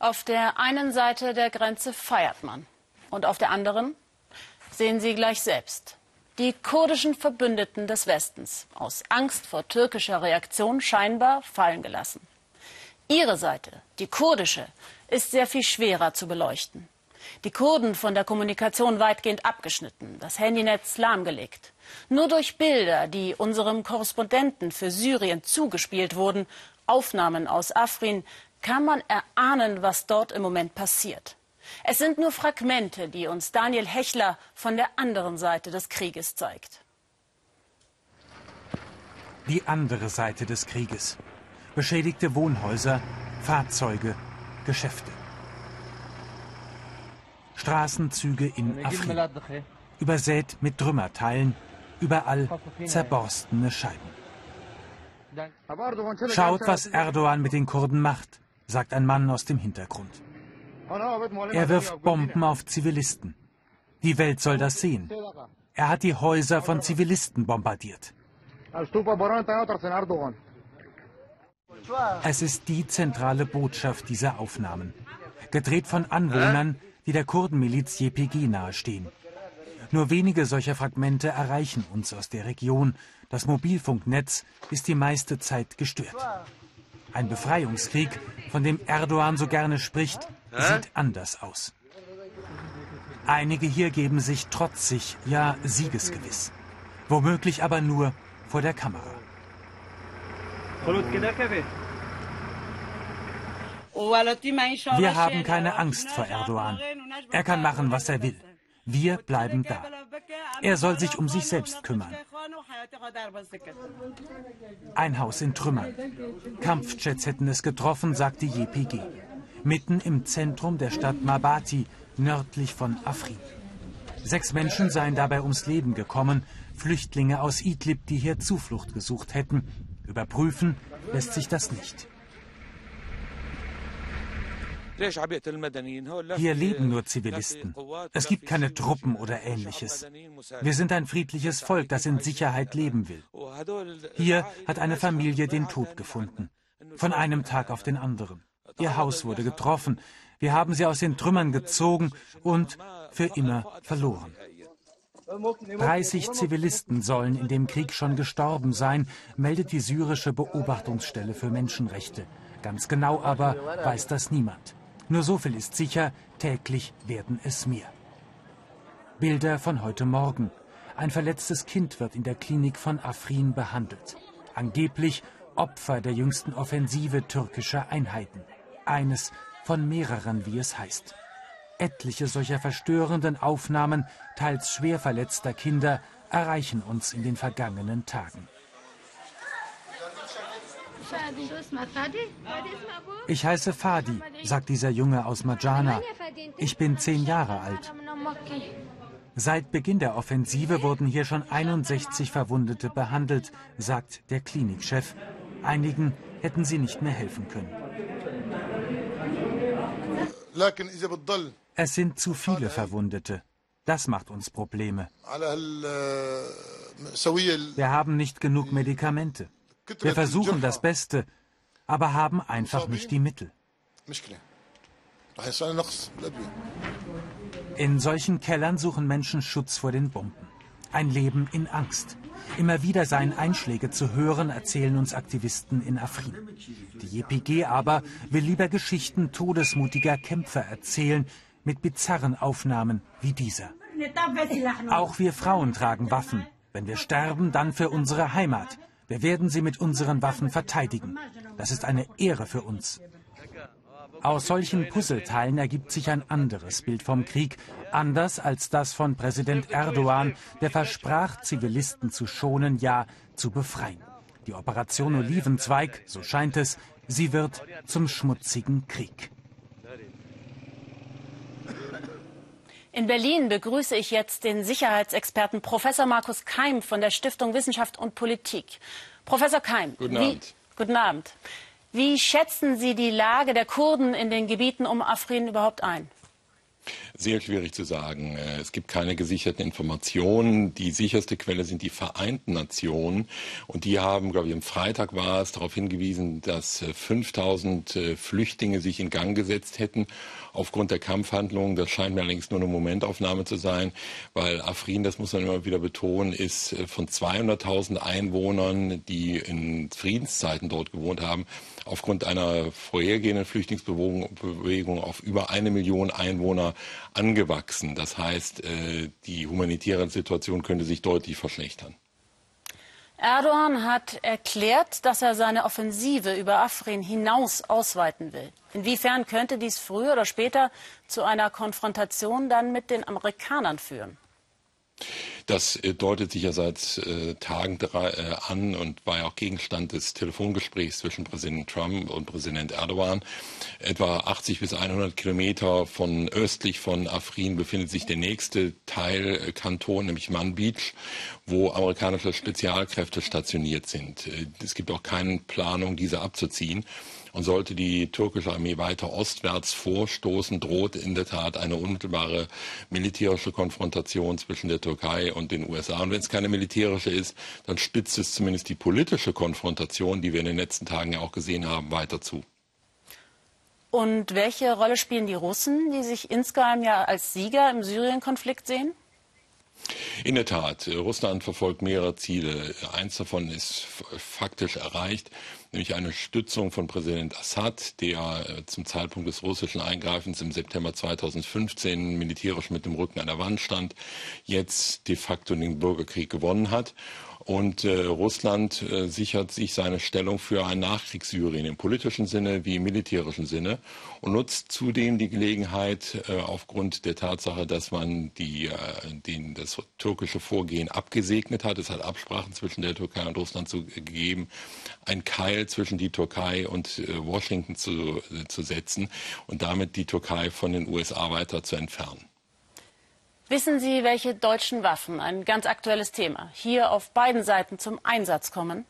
Auf der einen Seite der Grenze feiert man und auf der anderen sehen Sie gleich selbst. Die kurdischen Verbündeten des Westens, aus Angst vor türkischer Reaktion scheinbar fallen gelassen. Ihre Seite, die kurdische, ist sehr viel schwerer zu beleuchten. Die Kurden von der Kommunikation weitgehend abgeschnitten, das Handynetz lahmgelegt. Nur durch Bilder, die unserem Korrespondenten für Syrien zugespielt wurden, Aufnahmen aus Afrin, kann man erahnen, was dort im Moment passiert. Es sind nur Fragmente, die uns Daniel Hechler von der anderen Seite des Krieges zeigt. Die andere Seite des Krieges. Beschädigte Wohnhäuser, Fahrzeuge, Geschäfte. Straßenzüge in Afrin. Übersät mit Trümmerteilen, überall zerborstene Scheiben. Schaut, was Erdogan mit den Kurden macht, sagt ein Mann aus dem Hintergrund. Er wirft Bomben auf Zivilisten. Die Welt soll das sehen. Er hat die Häuser von Zivilisten bombardiert. Es ist die zentrale Botschaft dieser Aufnahmen. Gedreht von Anwohnern, die der Kurdenmiliz YPG nahestehen. Nur wenige solcher Fragmente erreichen uns aus der Region. Das Mobilfunknetz ist die meiste Zeit gestört. Ein Befreiungskrieg, von dem Erdogan so gerne spricht, sieht anders aus. Einige hier geben sich trotzig, ja siegesgewiss. Womöglich aber nur vor der Kamera. Wir haben keine Angst vor Erdogan. Er kann machen, was er will. Wir bleiben da. Er soll sich um sich selbst kümmern. Ein Haus in Trümmern. Kampfjets hätten es getroffen, sagt die JPG. Mitten im Zentrum der Stadt Mabati, nördlich von Afrin. Sechs Menschen seien dabei ums Leben gekommen, Flüchtlinge aus Idlib, die hier Zuflucht gesucht hätten. Überprüfen lässt sich das nicht. Hier leben nur Zivilisten. Es gibt keine Truppen oder ähnliches. Wir sind ein friedliches Volk, das in Sicherheit leben will. Hier hat eine Familie den Tod gefunden. Von einem Tag auf den anderen. Ihr Haus wurde getroffen. Wir haben sie aus den Trümmern gezogen und für immer verloren. 30 Zivilisten sollen in dem Krieg schon gestorben sein, meldet die syrische Beobachtungsstelle für Menschenrechte. Ganz genau aber weiß das niemand. Nur so viel ist sicher, täglich werden es mehr. Bilder von heute Morgen. Ein verletztes Kind wird in der Klinik von Afrin behandelt. Angeblich Opfer der jüngsten Offensive türkischer Einheiten. Eines von mehreren, wie es heißt. Etliche solcher verstörenden Aufnahmen teils schwer verletzter Kinder erreichen uns in den vergangenen Tagen. Ich heiße Fadi, sagt dieser Junge aus Majana. Ich bin zehn Jahre alt. Seit Beginn der Offensive wurden hier schon 61 Verwundete behandelt, sagt der Klinikchef. Einigen hätten sie nicht mehr helfen können. Es sind zu viele Verwundete. Das macht uns Probleme. Wir haben nicht genug Medikamente. Wir versuchen das Beste, aber haben einfach nicht die Mittel. In solchen Kellern suchen Menschen Schutz vor den Bomben. Ein Leben in Angst. Immer wieder seien Einschläge zu hören, erzählen uns Aktivisten in Afrin. Die JPG aber will lieber Geschichten todesmutiger Kämpfer erzählen, mit bizarren Aufnahmen wie dieser. Auch wir Frauen tragen Waffen. Wenn wir sterben, dann für unsere Heimat. Wir werden sie mit unseren Waffen verteidigen. Das ist eine Ehre für uns. Aus solchen Puzzleteilen ergibt sich ein anderes Bild vom Krieg, anders als das von Präsident Erdogan, der versprach, Zivilisten zu schonen, ja zu befreien. Die Operation Olivenzweig, so scheint es, sie wird zum schmutzigen Krieg. In Berlin begrüße ich jetzt den Sicherheitsexperten Professor Markus Keim von der Stiftung Wissenschaft und Politik. Professor Keim. Guten Abend. Wie, guten Abend. Wie schätzen Sie die Lage der Kurden in den Gebieten um Afrin überhaupt ein? Sehr schwierig zu sagen. Äh, es gibt keine gesicherten Informationen. Die sicherste Quelle sind die Vereinten Nationen. Und die haben, glaube ich, am Freitag war es, darauf hingewiesen, dass 5000 äh, äh, Flüchtlinge sich in Gang gesetzt hätten aufgrund der Kampfhandlungen. Das scheint mir allerdings nur eine Momentaufnahme zu sein, weil Afrin, das muss man immer wieder betonen, ist von 200.000 Einwohnern, die in Friedenszeiten dort gewohnt haben, aufgrund einer vorhergehenden Flüchtlingsbewegung auf über eine Million Einwohner angewachsen. Das heißt, äh, die humanitäre Situation könnte sich deutlich verschlechtern. Erdogan hat erklärt, dass er seine Offensive über Afrin hinaus ausweiten will. Inwiefern könnte dies früher oder später zu einer Konfrontation dann mit den Amerikanern führen? Das äh, deutet sich ja seit äh, Tagen äh, an und war ja auch Gegenstand des Telefongesprächs zwischen Präsident Trump und Präsident Erdogan. Etwa 80 bis 100 Kilometer von östlich von Afrin befindet sich der nächste Teilkanton, nämlich Manbij, wo amerikanische Spezialkräfte stationiert sind. Äh, es gibt auch keine Planung, diese abzuziehen. Und sollte die türkische Armee weiter ostwärts vorstoßen, droht in der Tat eine unmittelbare militärische Konfrontation zwischen der Türkei und den USA. Und wenn es keine militärische ist, dann spitzt es zumindest die politische Konfrontation, die wir in den letzten Tagen ja auch gesehen haben, weiter zu. Und welche Rolle spielen die Russen, die sich insgeheim ja als Sieger im Syrien-Konflikt sehen? In der Tat, Russland verfolgt mehrere Ziele. Eins davon ist faktisch erreicht, nämlich eine Stützung von Präsident Assad, der äh, zum Zeitpunkt des russischen Eingreifens im September 2015 militärisch mit dem Rücken an der Wand stand, jetzt de facto den Bürgerkrieg gewonnen hat und äh, Russland äh, sichert sich seine Stellung für ein Nachkriegssyrien im politischen Sinne wie im militärischen Sinne und nutzt zudem die Gelegenheit äh, aufgrund der Tatsache, dass man die, äh, den, das türkische Vorgehen abgesegnet hat. Es hat Absprachen zwischen der Türkei und Russland zu, gegeben, ein Keil zwischen die Türkei und äh, Washington zu, äh, zu setzen und damit die Türkei von den USA weiter zu entfernen. Wissen Sie, welche deutschen Waffen, ein ganz aktuelles Thema, hier auf beiden Seiten zum Einsatz kommen?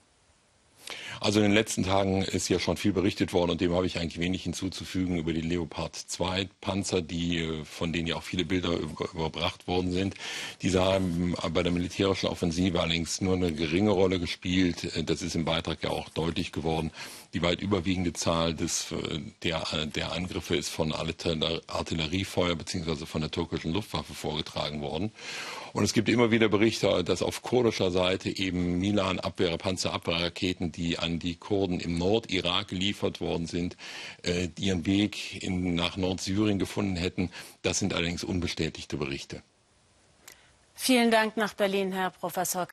Also in den letzten Tagen ist ja schon viel berichtet worden und dem habe ich eigentlich wenig hinzuzufügen über die Leopard 2 Panzer, die, äh, von denen ja auch viele Bilder überbracht worden sind. Diese haben bei der militärischen Offensive allerdings nur eine geringe Rolle gespielt. Äh, das ist im Beitrag ja auch deutlich geworden. Die weit überwiegende Zahl des, äh, der, der Angriffe ist von Artilleriefeuer bzw. von der türkischen Luftwaffe vorgetragen worden. Und es gibt immer wieder Berichte, dass auf kurdischer Seite eben Milan-Abwehr, Panzerabwehrraketen, die an die Kurden im Nordirak geliefert worden sind, äh, ihren Weg in, nach Nordsyrien gefunden hätten. Das sind allerdings unbestätigte Berichte. Vielen Dank nach Berlin, Herr Professor.